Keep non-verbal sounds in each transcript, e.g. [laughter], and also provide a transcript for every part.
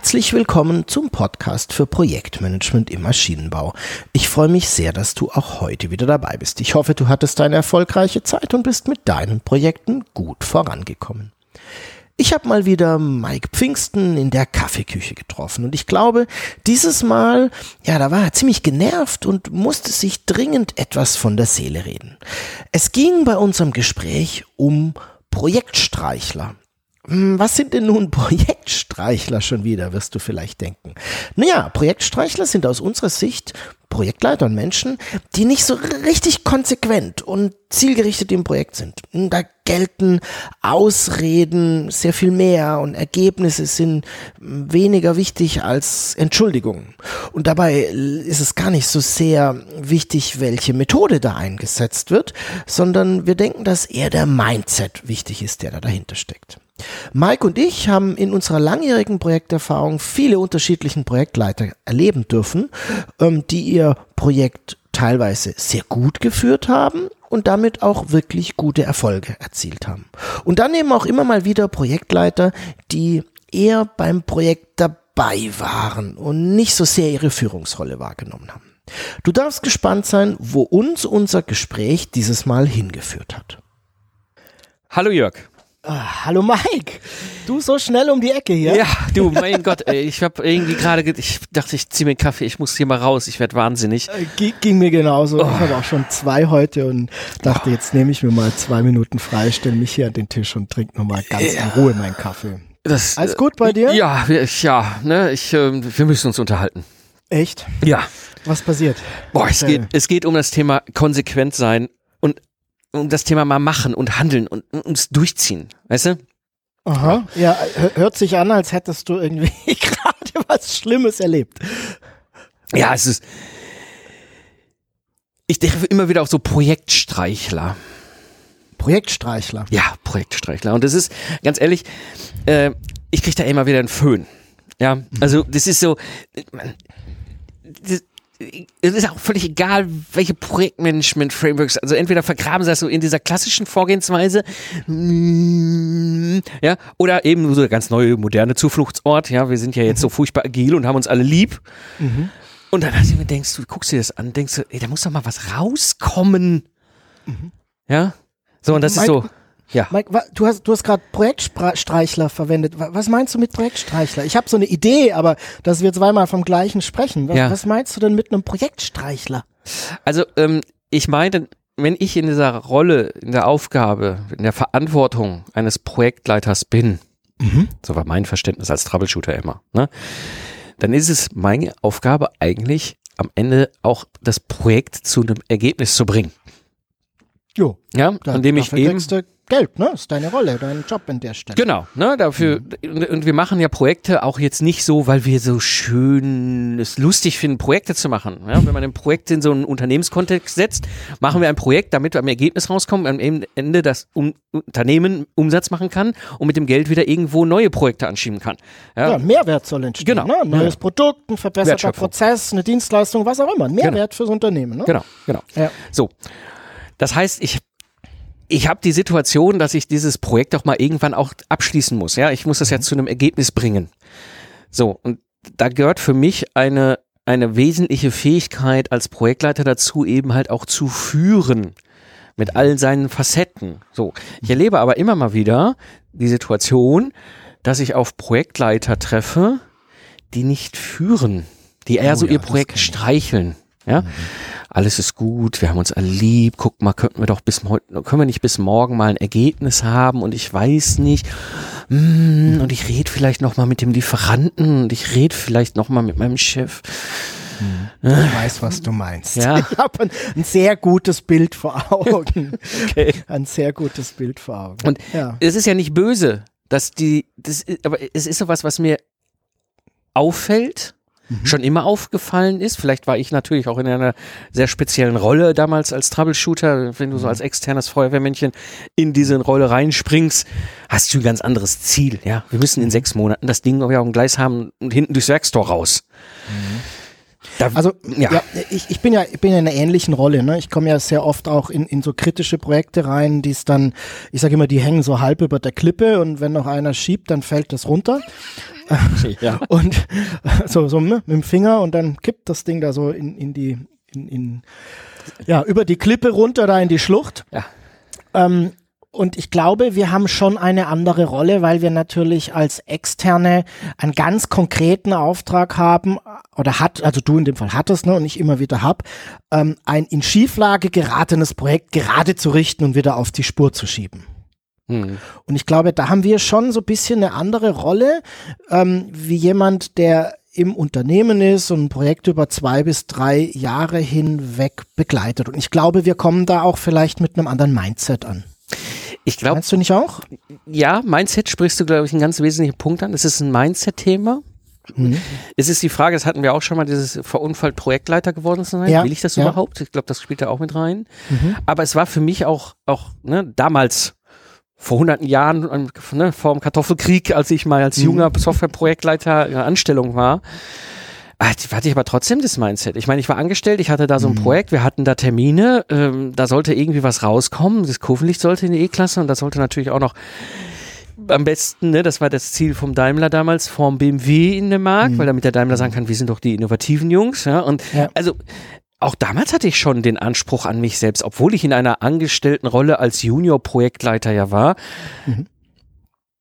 Herzlich willkommen zum Podcast für Projektmanagement im Maschinenbau. Ich freue mich sehr, dass du auch heute wieder dabei bist. Ich hoffe, du hattest eine erfolgreiche Zeit und bist mit deinen Projekten gut vorangekommen. Ich habe mal wieder Mike Pfingsten in der Kaffeeküche getroffen und ich glaube, dieses Mal, ja, da war er ziemlich genervt und musste sich dringend etwas von der Seele reden. Es ging bei unserem Gespräch um Projektstreichler. Hm, was sind denn nun [laughs] Projektstreichler schon wieder, wirst du vielleicht denken. Naja, Projektstreichler sind aus unserer Sicht Projektleiter und Menschen, die nicht so richtig konsequent und zielgerichtet im Projekt sind. Hm, da gelten Ausreden sehr viel mehr und Ergebnisse sind weniger wichtig als Entschuldigungen. Und dabei ist es gar nicht so sehr wichtig, welche Methode da eingesetzt wird, sondern wir denken, dass eher der Mindset wichtig ist, der da dahinter steckt. Mike und ich haben in unserer langjährigen Projekterfahrung viele unterschiedlichen Projektleiter erleben dürfen, ähm, die ihr Projekt teilweise sehr gut geführt haben und damit auch wirklich gute Erfolge erzielt haben. Und dann eben auch immer mal wieder Projektleiter, die eher beim Projekt dabei waren und nicht so sehr ihre Führungsrolle wahrgenommen haben. Du darfst gespannt sein, wo uns unser Gespräch dieses Mal hingeführt hat. Hallo Jörg. Ah, hallo Mike, du so schnell um die Ecke hier. Ja, du, mein Gott, ey, ich habe irgendwie gerade, ich dachte, ich ziehe mir einen Kaffee, ich muss hier mal raus, ich werde wahnsinnig. Äh, ging mir genauso. Oh. Ich habe auch schon zwei heute und dachte, jetzt nehme ich mir mal zwei Minuten frei, stelle mich hier an den Tisch und trinke nochmal ganz ja. in Ruhe meinen Kaffee. Das, Alles gut bei dir? Ja, ja, ne, ich, äh, wir müssen uns unterhalten. Echt? Ja. Was passiert? Boah, es geht, es geht um das Thema konsequent sein und um das Thema mal machen und handeln und ums Durchziehen, weißt du? Aha, ja, hört sich an, als hättest du irgendwie [laughs] gerade was Schlimmes erlebt. Ja, es ist. Ich denke immer wieder auf so Projektstreichler. Projektstreichler? Ja, Projektstreichler. Und das ist, ganz ehrlich, äh, ich kriege da immer wieder einen Föhn. Ja, also das ist so, das, es ist auch völlig egal, welche Projektmanagement-Frameworks, also entweder vergraben sie das so in dieser klassischen Vorgehensweise, mm, ja, oder eben so der ganz neue, moderne Zufluchtsort, ja, wir sind ja jetzt mhm. so furchtbar agil und haben uns alle lieb. Mhm. Und dann hast du mir denkst du, guckst dir das an, denkst du, ey, da muss doch mal was rauskommen. Mhm. Ja? So, und das Mike, ist so. Ja. Mike, du hast, du hast gerade Projektstreichler verwendet. Was meinst du mit Projektstreichler? Ich habe so eine Idee, aber dass wir zweimal vom gleichen sprechen. Was, ja. was meinst du denn mit einem Projektstreichler? Also, ähm, ich meine, wenn ich in dieser Rolle, in der Aufgabe, in der Verantwortung eines Projektleiters bin, mhm. so war mein Verständnis als Troubleshooter immer, ne, dann ist es meine Aufgabe eigentlich am Ende auch das Projekt zu einem Ergebnis zu bringen. Jo. Ja, da, indem ich eben Geld, ne? Ist deine Rolle, dein Job an der Stelle. Genau, ne? Dafür, mhm. und wir machen ja Projekte auch jetzt nicht so, weil wir so schön es lustig finden, Projekte zu machen. Ja? Wenn man ein Projekt in so einen Unternehmenskontext setzt, machen wir ein Projekt, damit am Ergebnis rauskommt, am Ende das um Unternehmen Umsatz machen kann und mit dem Geld wieder irgendwo neue Projekte anschieben kann. Ja, ja Mehrwert soll entstehen. Genau. Ne? Ein neues ja. Produkt, ein verbesserter Prozess, eine Dienstleistung, was auch immer. Ein Mehrwert genau. fürs Unternehmen. Ne? Genau, genau. Ja. So. Das heißt, ich ich habe die Situation, dass ich dieses Projekt auch mal irgendwann auch abschließen muss. Ja, ich muss das ja mhm. zu einem Ergebnis bringen. So, und da gehört für mich eine, eine wesentliche Fähigkeit als Projektleiter dazu, eben halt auch zu führen mit all seinen Facetten. So, ich erlebe aber immer mal wieder die Situation, dass ich auf Projektleiter treffe, die nicht führen, die eher oh, so ja, ihr Projekt streicheln. Ja, mhm alles ist gut, wir haben uns alle lieb, guck mal, könnten wir doch bis heute, können wir nicht bis morgen mal ein Ergebnis haben und ich weiß nicht, mm, und ich rede vielleicht noch mal mit dem Lieferanten und ich rede vielleicht noch mal mit meinem Chef. Ich weiß, was du meinst. Ja. Ich habe ein, ein sehr gutes Bild vor Augen. [laughs] Okay. Ein sehr gutes Bild vor Augen. Und ja. es ist ja nicht böse, dass die, das, ist- aber es ist sowas, was mir auffällt, Mhm. schon immer aufgefallen ist. Vielleicht war ich natürlich auch in einer sehr speziellen Rolle damals als Troubleshooter. Wenn du Mhm. so als externes Feuerwehrmännchen in diese Rolle reinspringst, hast du ein ganz anderes Ziel. Ja, wir müssen Mhm. in sechs Monaten das Ding auf dem Gleis haben und hinten durchs Werkstor raus. Da, Also ja. ja, ich, ich bin ja ich bin ja in einer ähnlichen Rolle. Ne? Ich komme ja sehr oft auch in, in so kritische Projekte rein, die es dann, ich sage immer, die hängen so halb über der Klippe und wenn noch einer schiebt, dann fällt das runter. [laughs] ja. Und so, so ne, mit dem Finger und dann kippt das Ding da so in, in die, in, in, ja, über die Klippe runter da in die Schlucht. Ja. Ähm, und ich glaube, wir haben schon eine andere Rolle, weil wir natürlich als Externe einen ganz konkreten Auftrag haben oder hat, also du in dem Fall hattest, ne, und ich immer wieder hab, ähm, ein in Schieflage geratenes Projekt gerade zu richten und wieder auf die Spur zu schieben. Hm. Und ich glaube, da haben wir schon so ein bisschen eine andere Rolle, ähm, wie jemand, der im Unternehmen ist und ein Projekt über zwei bis drei Jahre hinweg begleitet. Und ich glaube, wir kommen da auch vielleicht mit einem anderen Mindset an. Ich glaube, Meinst du nicht auch? ja, Mindset sprichst du, glaube ich, einen ganz wesentlichen Punkt an. Es ist ein Mindset-Thema. Mhm. Es ist die Frage, das hatten wir auch schon mal, dieses verunfallt Projektleiter geworden zu sein. Ja, Will ich das ja. überhaupt? Ich glaube, das spielt da auch mit rein. Mhm. Aber es war für mich auch, auch ne, damals, vor hunderten Jahren, ähm, ne, vor dem Kartoffelkrieg, als ich mal als Mhm. junger Softwareprojektleiter in der Anstellung war, hatte hatte ich aber trotzdem das Mindset. Ich meine, ich war angestellt, ich hatte da so ein Mhm. Projekt, wir hatten da Termine, ähm, da sollte irgendwie was rauskommen, das Kurvenlicht sollte in die E-Klasse und das sollte natürlich auch noch am besten, ne, das war das Ziel vom Daimler damals, vom BMW in dem Markt, Mhm. weil damit der Daimler sagen kann, wir sind doch die innovativen Jungs, ja, und Ja. also auch damals hatte ich schon den Anspruch an mich selbst, obwohl ich in einer angestellten Rolle als Junior-Projektleiter ja war. Mhm.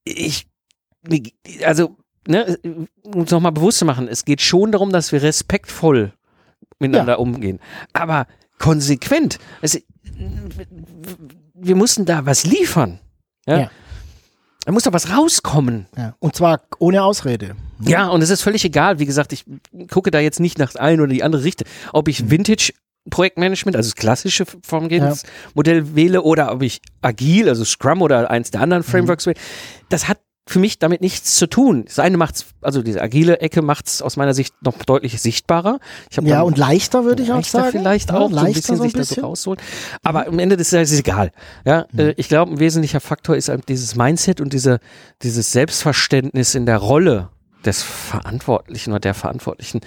Ich, also, ne, um es nochmal bewusst zu machen, es geht schon darum, dass wir respektvoll miteinander umgehen. Aber konsequent. Also, wir mussten da was liefern. Ja. Ja. Da muss doch was rauskommen. Ja. Und zwar ohne Ausrede. Ja, und es ist völlig egal. Wie gesagt, ich gucke da jetzt nicht nach ein oder die andere Richtung. Ob ich Vintage Projektmanagement, also das klassische Vorgehensmodell wähle oder ob ich agil, also Scrum oder eins der anderen Frameworks wähle, das hat für mich damit nichts zu tun. Das eine macht's, also diese agile Ecke macht's aus meiner Sicht noch deutlich sichtbarer. Ja, und leichter würde ich auch leichter sagen. vielleicht ja, auch, so ein leichter bisschen so ein sich da so rausholen. Aber am Ende des Tages ist es egal. Ja, Mhm. äh, ich glaube, ein wesentlicher Faktor ist eben dieses Mindset und diese, dieses Selbstverständnis in der Rolle des Verantwortlichen oder der Verantwortlichen.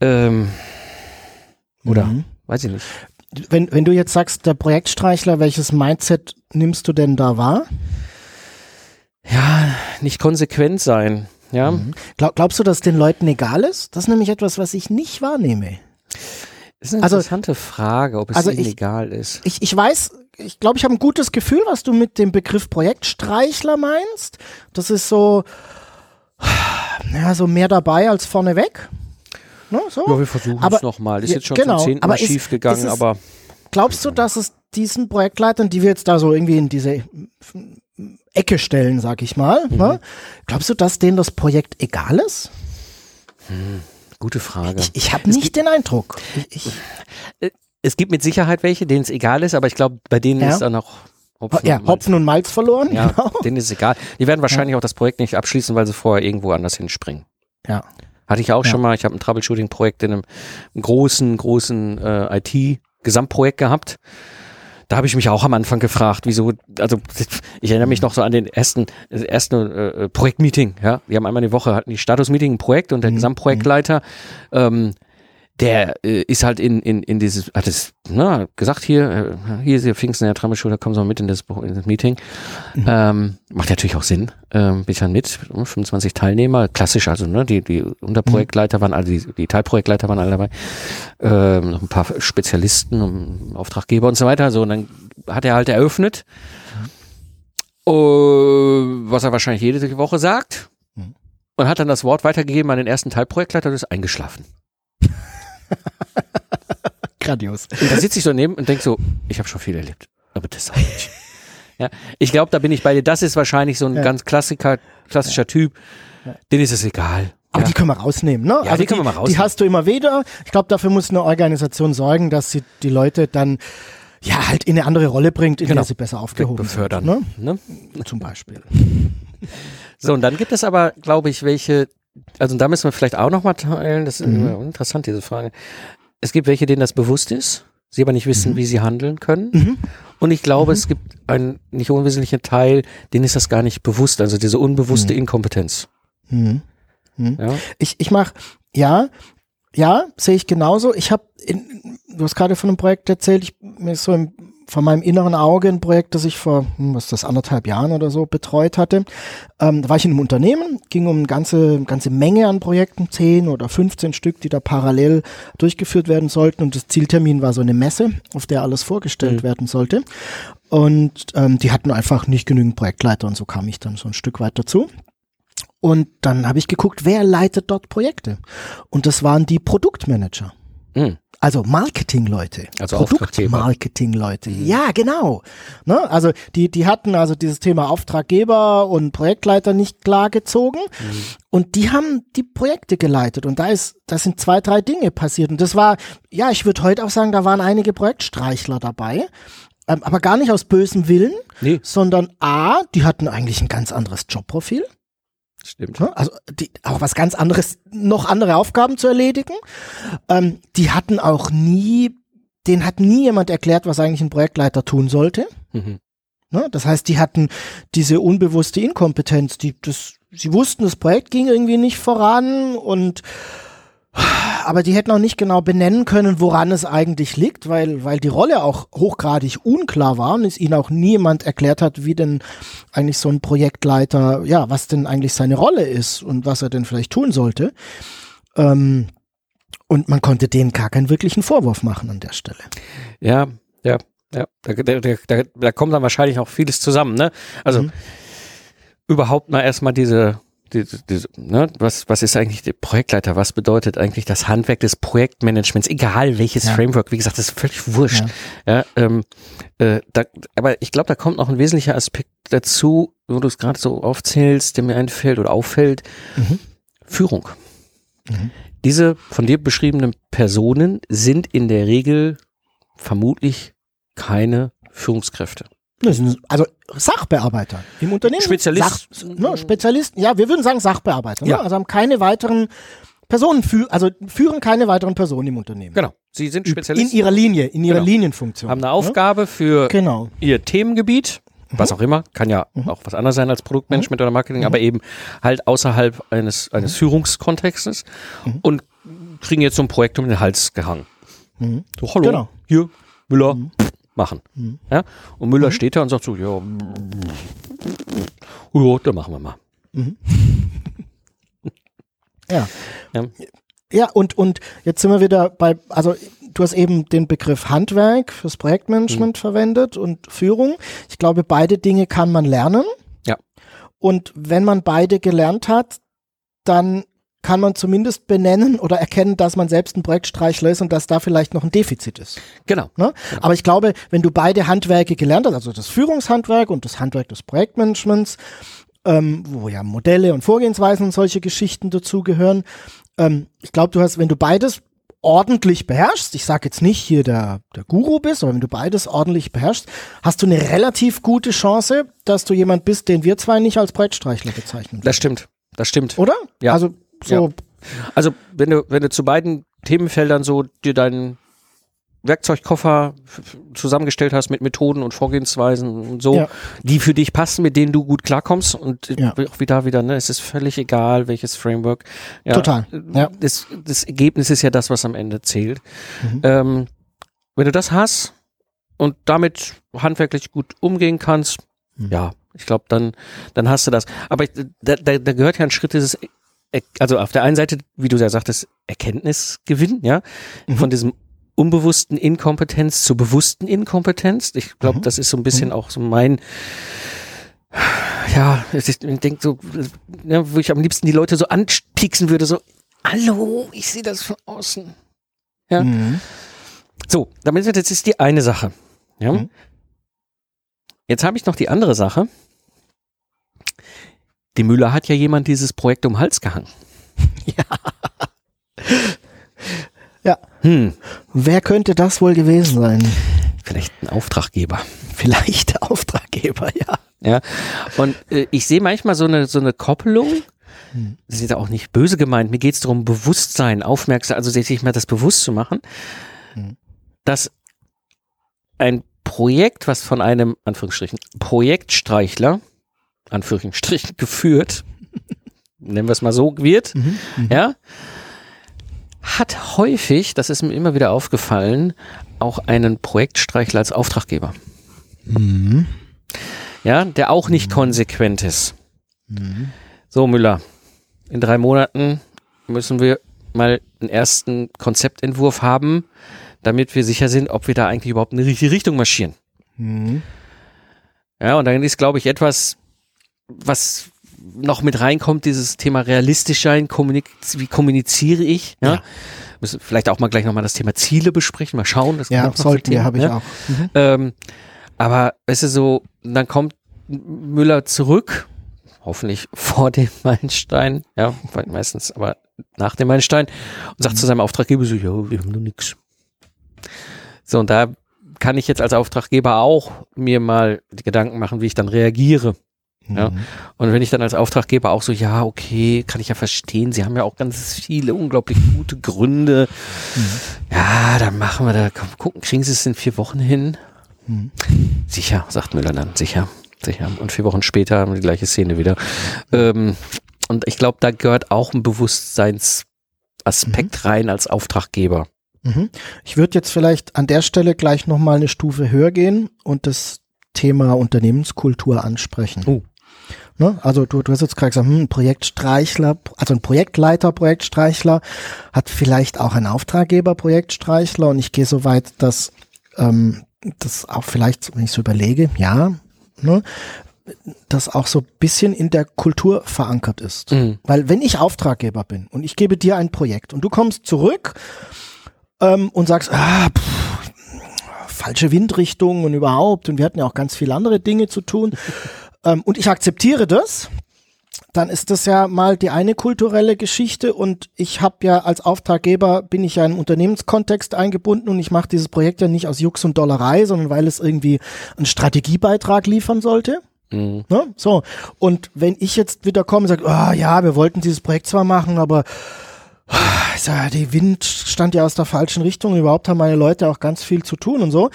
Ähm, oder, Mhm. weiß ich nicht. Wenn, wenn du jetzt sagst, der Projektstreichler, welches Mindset nimmst du denn da wahr? Ja, nicht konsequent sein. Ja, Mhm. Glaub, glaubst du, dass den Leuten egal ist? Das ist nämlich etwas, was ich nicht wahrnehme. ist eine Also- interessante Frage, ob es also ihnen ich- egal ist. Ich, ich weiß, ich glaube, ich habe ein gutes Gefühl, was du mit dem Begriff Projektstreichler meinst. Das ist so, ja, so mehr dabei als vorneweg. Ne, so. Ja, wir versuchen es nochmal. Ist Ja, jetzt schon genau, zum zehnten Mal ist- schief gegangen, ist aber Glaubst du, dass es diesen Projektleitern, die wir jetzt da so irgendwie in diese Ecke stellen, sag ich mal, Mhm. ne? glaubst du, dass denen das Projekt egal ist? gute Frage. Ich, ich habe nicht den Eindruck. Ich, ich, es gibt mit Sicherheit welche, denen es egal ist, aber ich glaube, bei denen Ja. ist dann noch Hopfen ja, und. Hopfen und Malz verloren. Ja, Genau. denen ist egal. Die werden wahrscheinlich auch das Projekt nicht abschließen, weil sie vorher irgendwo anders hinspringen. Ja. Hatte ich auch Ja. schon mal. Ich habe ein Troubleshooting-Projekt in einem großen, großen äh, IT-Gesamtprojekt gehabt. Da habe ich mich auch am Anfang gefragt, wieso, also ich erinnere mich noch so an den ersten, ersten äh, Projektmeeting, ja. Wir haben einmal die Woche hatten die Status-Meeting ein Projekt und der Mhm. Gesamtprojektleiter, ähm, der äh, ist halt in, in, in dieses, hat es na, gesagt, hier, äh, hier ist der Pfingsten, der Trammelschule, kommen Sie mal mit in das, in das Meeting. Ähm, macht natürlich auch Sinn. Ähm, bin ich dann mit, 25 Teilnehmer, klassisch, also ne, die, die Unterprojektleiter waren alle, die, die Teilprojektleiter waren alle dabei, ähm, noch ein paar Spezialisten, und Auftraggeber und so weiter. So, und dann hat er halt eröffnet, äh, was er wahrscheinlich jede Woche sagt, Mhm. und hat dann das Wort weitergegeben an den ersten Teilprojektleiter und ist eingeschlafen. [laughs] Grandios. Und da sitze ich so neben und denke so, ich habe schon viel erlebt, aber das auch nicht. [laughs] Ja, ich glaube, da bin ich bei dir. Das ist wahrscheinlich so ein Ja. ganz Klassiker, klassischer Typ. Den ist es egal. Aber Ja. die können wir rausnehmen, ne? Ja, die können wir mal Die rausnehmen. hast du immer wieder. Ich glaube, dafür muss eine Organisation sorgen, dass sie die Leute dann ja halt in eine andere Rolle bringt, in Genau. der sie besser aufgehoben befördern. sind. Ne? Ne? Zum Beispiel. [laughs] So, und dann gibt es aber, glaube ich, welche, also da müssen wir vielleicht auch nochmal teilen, das ist Mhm. interessant, diese Frage. Es gibt welche, denen das bewusst ist, sie aber nicht wissen, wie sie handeln können. Mhm. Und ich glaube, es gibt einen nicht unwesentlichen Teil, denen ist das gar nicht bewusst, also diese unbewusste Inkompetenz. Mhm. Ja? Ich, ich mache, ja, ja, sehe ich genauso. Ich habe, du hast gerade von einem Projekt erzählt, ich, mir ist so im, von meinem inneren Auge ein Projekt, das ich vor, hm, was ist das, anderthalb Jahren oder so betreut hatte. Ähm, da war ich in einem Unternehmen, ging um eine ganze, ganze Menge an Projekten, 10 oder 15 Stück, die da parallel durchgeführt werden sollten. Und das Zieltermin war so eine Messe, auf der alles vorgestellt Mhm. werden sollte. Und ähm, die hatten einfach nicht genügend Projektleiter und so kam ich dann so ein Stück weit dazu. Und dann habe ich geguckt, wer leitet dort Projekte? Und das waren die Produktmanager. Mhm. Also Marketingleute. Also. Produktmarketingleute. Ja, genau. Ne? Also die, die hatten also dieses Thema Auftraggeber und Projektleiter nicht klar gezogen. Und die haben die Projekte geleitet. Und da ist, da sind zwei, drei Dinge passiert. Und das war, ja, ich würde heute auch sagen, da waren einige Projektstreichler dabei. Ähm, aber gar nicht aus bösem Willen, Nee, sondern A, die hatten eigentlich ein ganz anderes Jobprofil. Stimmt. Also die, auch was ganz anderes, noch andere Aufgaben zu erledigen. Ähm, die hatten auch nie, denen hat nie jemand erklärt, was eigentlich ein Projektleiter tun sollte. Mhm. Ne? Das heißt, die hatten diese unbewusste Inkompetenz, die das, sie wussten, das Projekt ging irgendwie nicht voran und aber die hätten auch nicht genau benennen können, woran es eigentlich liegt, weil, weil die Rolle auch hochgradig unklar war und es ihnen auch niemand erklärt hat, wie denn eigentlich so ein Projektleiter, ja, was denn eigentlich seine Rolle ist und was er denn vielleicht tun sollte. Ähm, und man konnte denen gar keinen wirklichen Vorwurf machen an der Stelle. Ja, ja, ja. Da, da, da, da, kommt dann wahrscheinlich auch vieles zusammen, ne? Also Mhm. überhaupt mal erstmal diese, diese, diese ne, was, was ist eigentlich der Projektleiter? Was bedeutet eigentlich das Handwerk des Projektmanagements? Egal welches Ja. Framework, wie gesagt, das ist völlig wurscht. Ja. ähm, äh, da, aber ich glaube, da kommt noch ein wesentlicher Aspekt dazu, wo du es gerade so aufzählst, der mir einfällt oder auffällt. Mhm. Führung. Mhm. Diese von dir beschriebenen Personen sind in der Regel vermutlich keine Führungskräfte. Also Sachbearbeiter im Unternehmen. Spezialist- Sach, ne, Spezialisten, ja, wir würden sagen Sachbearbeiter. Ja. Ne? Also haben keine weiteren Personen, fü also führen keine weiteren Personen im Unternehmen. Genau. Sie sind In Spezialisten, ihrer Linie, in ihrer Genau. Linienfunktion. haben eine Aufgabe für Ne? Genau. ihr Themengebiet, was auch immer, kann ja auch was anderes sein als Produktmanagement oder Marketing, aber eben halt außerhalb eines, eines Führungskontextes und kriegen jetzt so ein Projekt um den Hals gehangen. Mhm. So, hallo, Genau. hier, Müller, machen. Mhm. Ja? Und Müller steht da und sagt so, ja, ja, dann machen wir mal. [laughs] Ja. Ja. Ja, und, und jetzt sind wir wieder bei, also du hast eben den Begriff Handwerk fürs Projektmanagement verwendet und Führung. Ich glaube, beide Dinge kann man lernen. Ja. Und wenn man beide gelernt hat, dann kann man zumindest benennen oder erkennen, dass man selbst ein Projektstreichler ist und dass da vielleicht noch ein Defizit ist. Genau. Ne? Aber ich glaube, wenn du beide Handwerke gelernt hast, also das Führungshandwerk und das Handwerk des Projektmanagements, ähm, wo ja Modelle und Vorgehensweisen und solche Geschichten dazugehören, ähm, ich glaube, du hast, wenn du beides ordentlich beherrschst, ich sage jetzt nicht hier der, der Guru bist, aber wenn du beides ordentlich beherrschst, hast du eine relativ gute Chance, dass du jemand bist, den wir zwei nicht als Projektstreichler bezeichnen. Das stimmt. Das stimmt. Oder? Ja. Also so, Also, wenn du, wenn du zu beiden Themenfeldern so dir deinen Werkzeugkoffer zusammengestellt hast mit Methoden und Vorgehensweisen und so, Ja. die für dich passen, mit denen du gut klarkommst und äh, Ja. auch wieder wieder, ne, es ist völlig egal, welches Framework. Ja, Total, ja. Das, das Ergebnis ist ja das, was am Ende zählt. Mhm. Ähm, wenn du das hast und damit handwerklich gut umgehen kannst, Mhm. ja, ich glaube, dann, dann hast du das. Aber da, da, da gehört ja ein Schritt dieses, also auf der einen Seite, wie du ja sagtest, Erkenntnisgewinn, ja, Mhm. von diesem unbewussten Inkompetenz zur bewussten Inkompetenz. Ich glaube, Mhm. das ist so ein bisschen auch so mein, ja, ich denke so, ne, wo ich am liebsten die Leute so anpieksen würde, so, hallo, ich sehe das von außen. Ja. Mhm. So, damit jetzt ist die eine Sache. Ja. Mhm. Jetzt habe ich noch die andere Sache. Die Müller hat ja jemand dieses Projekt um den Hals gehangen. [laughs] Ja. Hm, Wer könnte das wohl gewesen sein? vielleicht ein Auftraggeber. Vielleicht der Auftraggeber, ja. Ja. Und äh, ich sehe manchmal so eine, so eine Koppelung. Das ist ja auch nicht böse gemeint. Mir geht es darum, Bewusstsein, Aufmerksamkeit, also sich mal das bewusst zu machen, dass ein Projekt, was von einem, Anführungsstrichen, Projektstreichler, Anführungsstrichen, geführt, nennen wir es mal so, wird, ja, hat häufig, das ist mir immer wieder aufgefallen, auch einen Projektstreichler als Auftraggeber. Ja, der auch nicht konsequent ist. So, Müller, in drei Monaten müssen wir mal einen ersten Konzeptentwurf haben, damit wir sicher sind, ob wir da eigentlich überhaupt in die richtige Richtung marschieren. Ja, und dann ist, glaube ich, etwas, was noch mit reinkommt, dieses Thema realistisch sein, kommunik wie kommuniziere ich, ja. Ja. Müssen vielleicht auch mal gleich nochmal das Thema Ziele besprechen, mal schauen. Das Ja, sollten wir, habe ich ja. auch. Mhm. Ähm, aber weißt du so, dann kommt Müller zurück, hoffentlich [laughs] vor dem Meilenstein, ja, meistens aber nach dem Meilenstein und sagt zu seinem Auftraggeber so, ja, wir haben nur nix. So, und da kann ich jetzt als Auftraggeber auch mir mal die Gedanken machen, wie ich dann reagiere. Ja. Und wenn ich dann als Auftraggeber auch so, ja, okay, kann ich ja verstehen, Sie haben ja auch ganz viele unglaublich gute Gründe. Ja, dann machen wir da, komm, gucken, kriegen Sie es in vier Wochen hin? Sicher, sagt Müller dann, sicher, sicher. Und vier Wochen später haben wir die gleiche Szene wieder. Ähm, und ich glaube, da gehört auch ein Bewusstseinsaspekt rein als Auftraggeber. Mhm. Ich würde jetzt vielleicht an der Stelle gleich nochmal eine Stufe höher gehen und das Thema Unternehmenskultur ansprechen. Oh. Ne? Also du, du hast jetzt gerade gesagt, hm, ein Projektstreichler, also ein Projektleiter, Projektstreichler hat vielleicht auch einen Auftraggeber, Projektstreichler und ich gehe so weit, dass ähm, das auch vielleicht, wenn ich so überlege, ja, ne, das auch so ein bisschen in der Kultur verankert ist. Mhm. Weil wenn ich Auftraggeber bin und ich gebe dir ein Projekt und du kommst zurück ähm, und sagst, ah, pff, falsche Windrichtung und überhaupt und wir hatten ja auch ganz viele andere Dinge zu tun [laughs] ähm, und ich akzeptiere das, dann ist das ja mal die eine kulturelle Geschichte und ich habe ja als Auftraggeber bin ich ja in einen Unternehmenskontext eingebunden und ich mache dieses Projekt ja nicht aus Jux und Dollerei, sondern weil es irgendwie einen Strategiebeitrag liefern sollte. Mhm. Ne? So. Und wenn ich jetzt wieder komme und sage, ah ja, wir wollten dieses Projekt zwar machen, aber ah, ja, die Wind stand ja aus der falschen Richtung und überhaupt haben meine Leute auch ganz viel zu tun und so.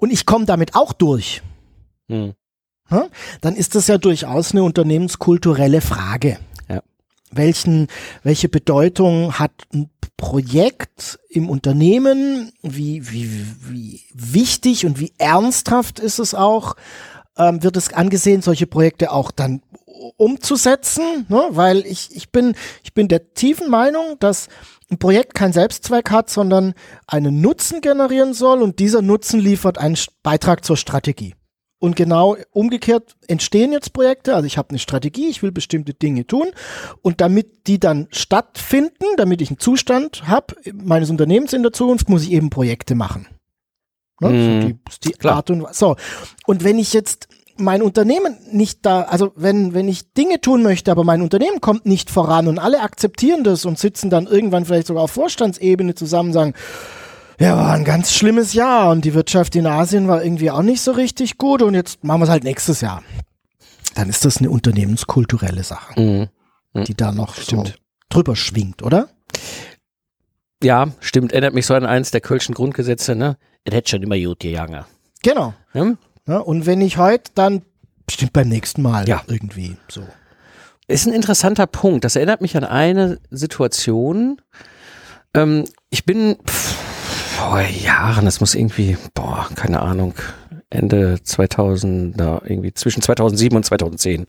Und ich komme damit auch durch. Mhm. Dann ist das ja durchaus eine unternehmenskulturelle Frage. Ja. Welchen, welche Bedeutung hat ein Projekt im Unternehmen? Wie, wie, wie wichtig und wie ernsthaft ist es auch? ähm, wird es angesehen, solche Projekte auch dann umzusetzen, ne? weil ich, ich, bin, ich bin der tiefen Meinung, dass ein Projekt keinen Selbstzweck hat, sondern einen Nutzen generieren soll und dieser Nutzen liefert einen Beitrag zur Strategie. Und genau umgekehrt entstehen jetzt Projekte, also ich habe eine Strategie, ich will bestimmte Dinge tun und damit die dann stattfinden, damit ich einen Zustand habe meines Unternehmens in der Zukunft, muss ich eben Projekte machen. Ne? Mhm. So die, die Klar. Art und. So. Und wenn ich jetzt mein Unternehmen nicht da, also wenn, wenn ich Dinge tun möchte, aber mein Unternehmen kommt nicht voran und alle akzeptieren das und sitzen dann irgendwann vielleicht sogar auf Vorstandsebene zusammen und sagen, ja, war ein ganz schlimmes Jahr und die Wirtschaft in Asien war irgendwie auch nicht so richtig gut und jetzt machen wir es halt nächstes Jahr. Dann ist das eine unternehmenskulturelle Sache, Mhm. die da noch Stimmt. so drüber schwingt, oder? Ja, stimmt. Erinnert mich so an eins der Kölschen Grundgesetze, ne? Es hätte schon immer gut gegangen. Genau. Hm? Ja, und wenn nicht heute, dann bestimmt beim nächsten Mal Ja. irgendwie so. Ist ein interessanter Punkt. Das erinnert mich an eine Situation. Ähm, ich bin pff, vor Jahren, das muss irgendwie, boah, keine Ahnung, Ende 2000, da irgendwie zwischen 2007 und 2010.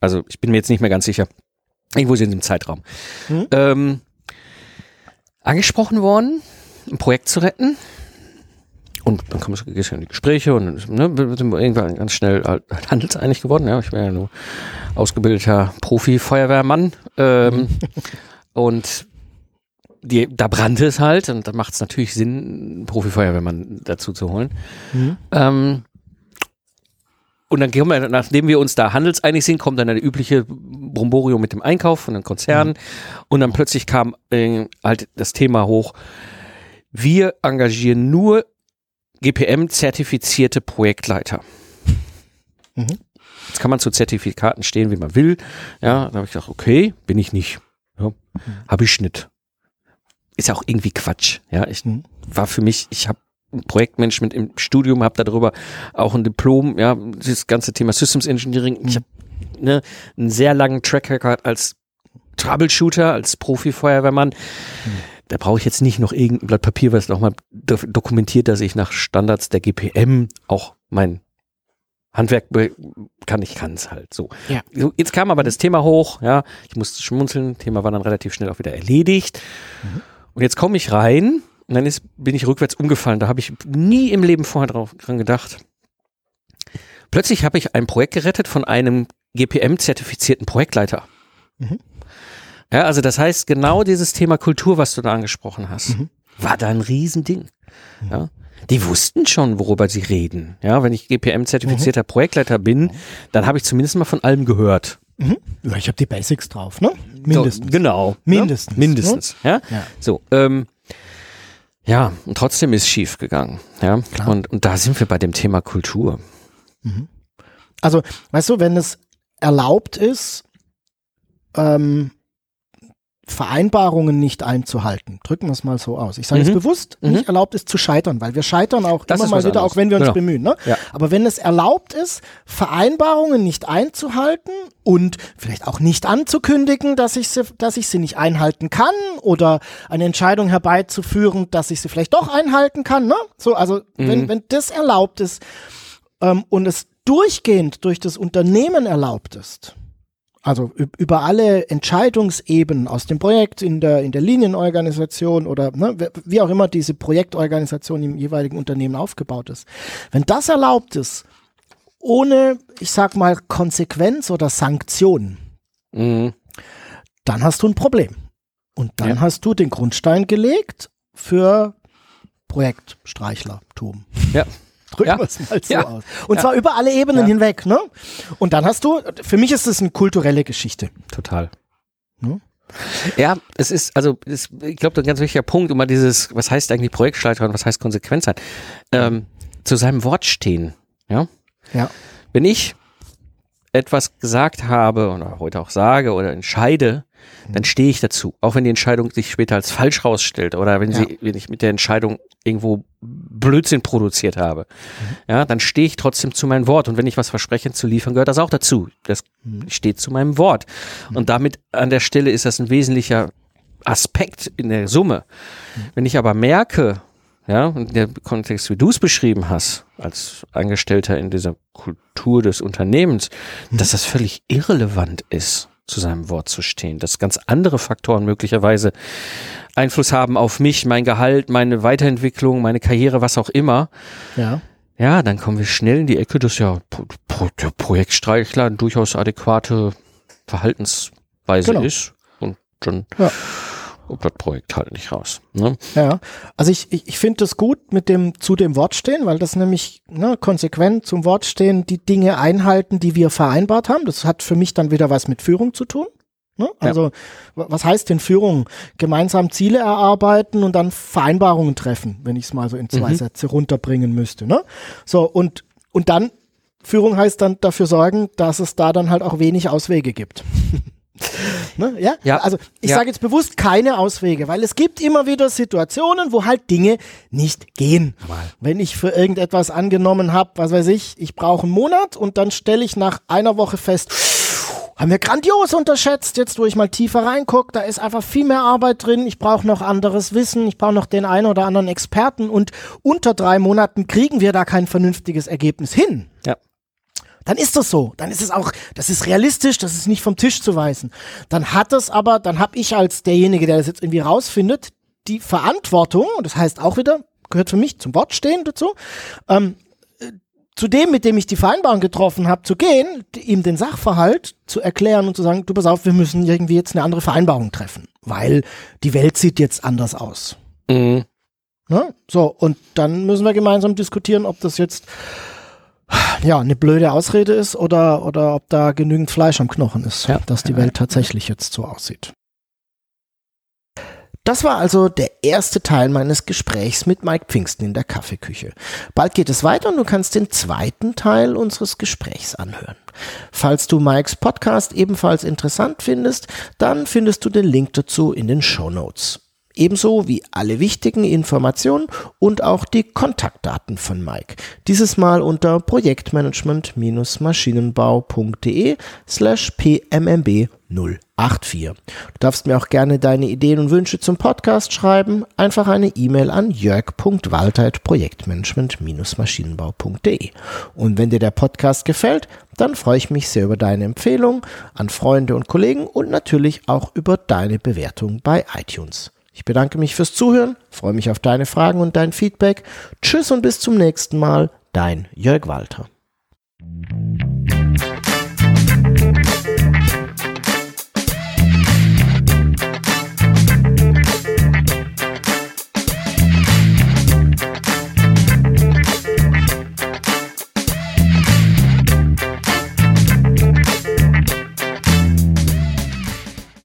Also ich bin mir jetzt nicht mehr ganz sicher. Irgendwo sind sie im Zeitraum. Hm. Ähm, angesprochen worden, ein Projekt zu retten. Und dann gehst du in die Gespräche und ne, wir sind irgendwann ganz schnell halt handelseinig geworden. Ja, ich wäre ja nur ausgebildeter Profi-Feuerwehrmann. Ähm, und die, da brannte es halt und da macht es natürlich Sinn, einen Profi-Feuerwehrmann dazu zu holen. Mhm. Ähm, und dann kommen wir, nachdem wir uns da handelseinig sind, kommt dann der übliche Bromborium mit dem Einkauf von den Konzernen. Mhm. Und dann plötzlich kam äh, halt das Thema hoch. Wir engagieren nur GPM-zertifizierte Projektleiter. Mhm. Jetzt kann man zu Zertifikaten stehen, wie man will. Ja, da habe ich gedacht, okay, bin ich nicht. Ja, mhm. habe ich nicht. Ist ja auch irgendwie Quatsch. Ja, ich mhm. war für mich, ich habe Projektmanagement im Studium, habe darüber auch ein Diplom, ja, das ganze Thema Systems Engineering. Ich habe ne, einen sehr langen Track Record als Troubleshooter, als Profi-Feuerwehrmann. Mhm. Da brauche ich jetzt nicht noch irgendein Blatt Papier, was nochmal dokumentiert, dass ich nach Standards der GPM auch mein Handwerk kann, ich kann es halt so. Ja. Jetzt kam aber das Thema hoch, ja, ich musste schmunzeln, Thema war dann relativ schnell auch wieder erledigt. Mhm. Und jetzt komme ich rein und dann ist, bin ich rückwärts umgefallen. Da habe ich nie im Leben vorher drauf, dran gedacht. Plötzlich habe ich ein Projekt gerettet von einem GPM-zertifizierten Projektleiter. Mhm. Ja, also das heißt, genau dieses Thema Kultur, was du da angesprochen hast, mhm. war da ein Riesending. Mhm. Ja. Die wussten schon, worüber sie reden. Ja, wenn ich GPM-zertifizierter mhm. Projektleiter bin, dann habe ich zumindest mal von allem gehört. Mhm. Ja, ich habe die Basics drauf, ne? Mindestens. Genau. Mindestens. Ne? Mindestens. Ja? ja. So, ähm, ja, und trotzdem ist schief gegangen. Ja, Klar. Und, und da sind wir bei dem Thema Kultur. Mhm. Also, weißt du, wenn es erlaubt ist, ähm, Vereinbarungen nicht einzuhalten. Drücken wir es mal so aus. Ich sage mhm. jetzt bewusst, nicht mhm. erlaubt ist zu scheitern, weil wir scheitern auch das immer mal wieder, anderes. auch wenn wir uns genau. bemühen. Ne? Ja. Aber wenn es erlaubt ist, Vereinbarungen nicht einzuhalten und vielleicht auch nicht anzukündigen, dass ich sie, dass ich sie nicht einhalten kann oder eine Entscheidung herbeizuführen, dass ich sie vielleicht doch einhalten kann. Ne? So, also mhm. wenn, wenn das erlaubt ist ähm, und es durchgehend durch das Unternehmen erlaubt ist, also über alle Entscheidungsebenen aus dem Projekt in der, in der Linienorganisation oder ne, wie auch immer diese Projektorganisation im jeweiligen Unternehmen aufgebaut ist. Wenn das erlaubt ist, ohne, ich sag mal, Konsequenz oder Sanktion, mhm. dann hast du ein Problem. Und dann ja. hast du den Grundstein gelegt für Projektstreichlertum. Ja. Drücken ja. wir es mal so ja. aus. Und ja. zwar über alle Ebenen hinweg, ne? Und dann hast du, für mich ist es eine kulturelle Geschichte. Total. Ne? Ja, es ist, also es, ich glaube, ein ganz wichtiger Punkt, immer dieses, was heißt eigentlich Projektstreiter und was heißt Konsequenz sein, ähm, zu seinem Wort stehen. Ja. Ja. Wenn ich etwas gesagt habe oder heute auch sage oder entscheide, dann stehe ich dazu. Auch wenn die Entscheidung sich später als falsch rausstellt oder wenn sie, wenn ich mit der Entscheidung irgendwo Blödsinn produziert habe, mhm. ja, dann stehe ich trotzdem zu meinem Wort. Und wenn ich was verspreche zu liefern, gehört das auch dazu. Das mhm. steht zu meinem Wort. Mhm. Und damit an der Stelle ist das ein wesentlicher Aspekt in der Summe. Wenn ich aber merke, ja, in der Kontext, wie du es beschrieben hast, als Angestellter in dieser Kultur des Unternehmens, dass das völlig irrelevant ist zu seinem Wort zu stehen, dass ganz andere Faktoren möglicherweise Einfluss haben auf mich, mein Gehalt, meine Weiterentwicklung, meine Karriere, was auch immer. Ja. Ja, dann kommen wir schnell in die Ecke, dass ja der Projektstreichler eine durchaus adäquate Verhaltensweise genau. ist und dann ja kommt das Projekt halt nicht raus. Ne? Ja, also ich, ich, ich finde das gut mit dem zu dem Wort stehen, weil das nämlich ne, konsequent zum Wort stehen, die Dinge einhalten, die wir vereinbart haben. Das hat für mich dann wieder was mit Führung zu tun. Ne? Also ja. was heißt denn Führung? Gemeinsam Ziele erarbeiten und dann Vereinbarungen treffen, wenn ich es mal so in zwei mhm. Sätze runterbringen müsste. Ne? So und und dann Führung heißt dann dafür sorgen, dass es da dann halt auch wenig Auswege gibt. [laughs] Ne? Ja? ja? Also ich ja. sage jetzt bewusst keine Auswege, weil es gibt immer wieder Situationen, wo halt Dinge nicht gehen. Mal. Wenn ich für irgendetwas angenommen habe, was weiß ich, ich brauche einen Monat und dann stelle ich nach einer Woche fest, haben wir grandios unterschätzt, jetzt wo ich mal tiefer reingucke, da ist einfach viel mehr Arbeit drin, ich brauche noch anderes Wissen, ich brauche noch den einen oder anderen Experten und unter drei Monaten kriegen wir da kein vernünftiges Ergebnis hin. Ja dann ist das so. Dann ist es auch, das ist realistisch, das ist nicht vom Tisch zu weisen. Dann hat es aber, dann habe ich als derjenige, der das jetzt irgendwie rausfindet, die Verantwortung, und das heißt auch wieder, gehört für mich zum Wort stehen dazu, ähm, zu dem, mit dem ich die Vereinbarung getroffen habe, zu gehen, ihm den Sachverhalt zu erklären und zu sagen, du pass auf, wir müssen irgendwie jetzt eine andere Vereinbarung treffen, weil die Welt sieht jetzt anders aus. Mhm. Ne? So, und dann müssen wir gemeinsam diskutieren, ob das jetzt ja, eine blöde Ausrede ist oder, oder ob da genügend Fleisch am Knochen ist, ja. dass die Welt tatsächlich jetzt so aussieht. Das war also der erste Teil meines Gesprächs mit Mike Pfingsten in der Kaffeeküche. Bald geht es weiter und du kannst den zweiten Teil unseres Gesprächs anhören. Falls du Mikes Podcast ebenfalls interessant findest, dann findest du den Link dazu in den Show Notes. Ebenso wie alle wichtigen Informationen und auch die Kontaktdaten von Mike. Dieses Mal unter projektmanagement-maschinenbau.de slash pmmb 084. Du darfst mir auch gerne deine Ideen und Wünsche zum Podcast schreiben. Einfach eine E-Mail an jörg.walter.projektmanagement-maschinenbau.de. Und wenn dir der Podcast gefällt, dann freue ich mich sehr über deine Empfehlung an Freunde und Kollegen und natürlich auch über deine Bewertung bei iTunes. Ich bedanke mich fürs Zuhören, freue mich auf deine Fragen und dein Feedback. Tschüss und bis zum nächsten Mal, dein Jörg Walter.